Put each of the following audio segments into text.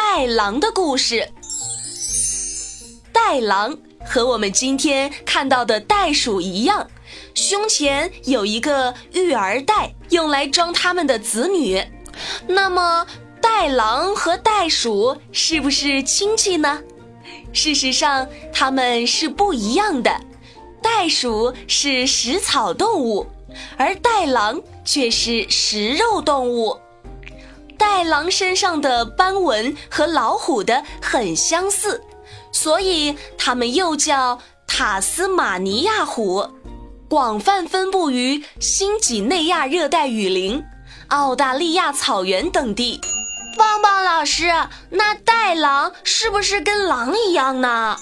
袋狼的故事。袋狼和我们今天看到的袋鼠一样，胸前有一个育儿袋，用来装他们的子女。那么。袋狼和袋鼠是不是亲戚呢？事实上，它们是不一样的。袋鼠是食草动物，而袋狼却是食肉动物。袋狼身上的斑纹和老虎的很相似，所以它们又叫塔斯马尼亚虎。广泛分布于新几内亚热带雨林、澳大利亚草原等地。棒棒老师，那袋狼是不是跟狼一样呢？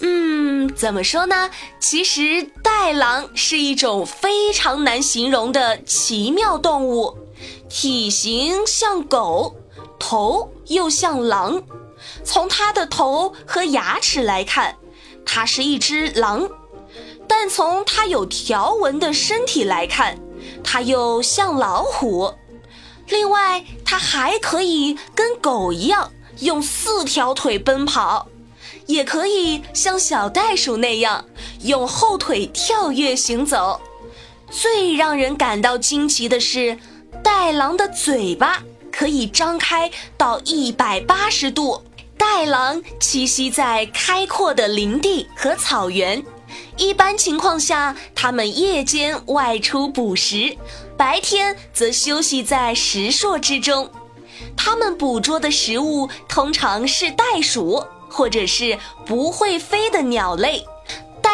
嗯，怎么说呢？其实袋狼是一种非常难形容的奇妙动物，体型像狗，头又像狼。从它的头和牙齿来看，它是一只狼；但从它有条纹的身体来看，它又像老虎。另外，它还可以跟狗一样用四条腿奔跑，也可以像小袋鼠那样用后腿跳跃行走。最让人感到惊奇的是，袋狼的嘴巴可以张开到一百八十度。袋狼栖息在开阔的林地和草原。一般情况下，它们夜间外出捕食，白天则休息在石硕之中。它们捕捉的食物通常是袋鼠或者是不会飞的鸟类。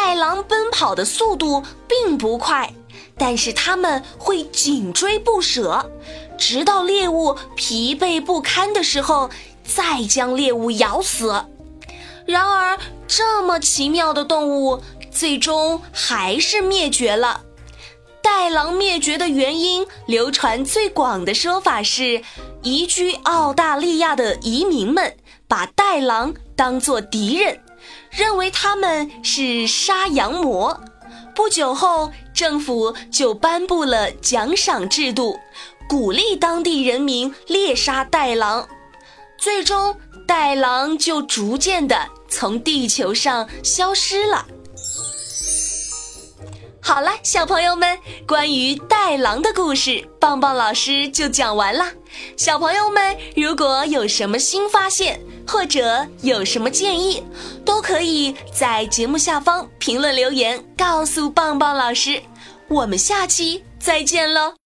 袋狼奔跑的速度并不快，但是它们会紧追不舍，直到猎物疲惫不堪的时候，再将猎物咬死。然而，这么奇妙的动物。最终还是灭绝了。袋狼灭绝的原因，流传最广的说法是，移居澳大利亚的移民们把袋狼当作敌人，认为他们是杀羊魔。不久后，政府就颁布了奖赏制度，鼓励当地人民猎杀袋狼。最终，袋狼就逐渐的从地球上消失了。好了，小朋友们，关于袋狼的故事，棒棒老师就讲完了。小朋友们，如果有什么新发现，或者有什么建议，都可以在节目下方评论留言，告诉棒棒老师。我们下期再见喽！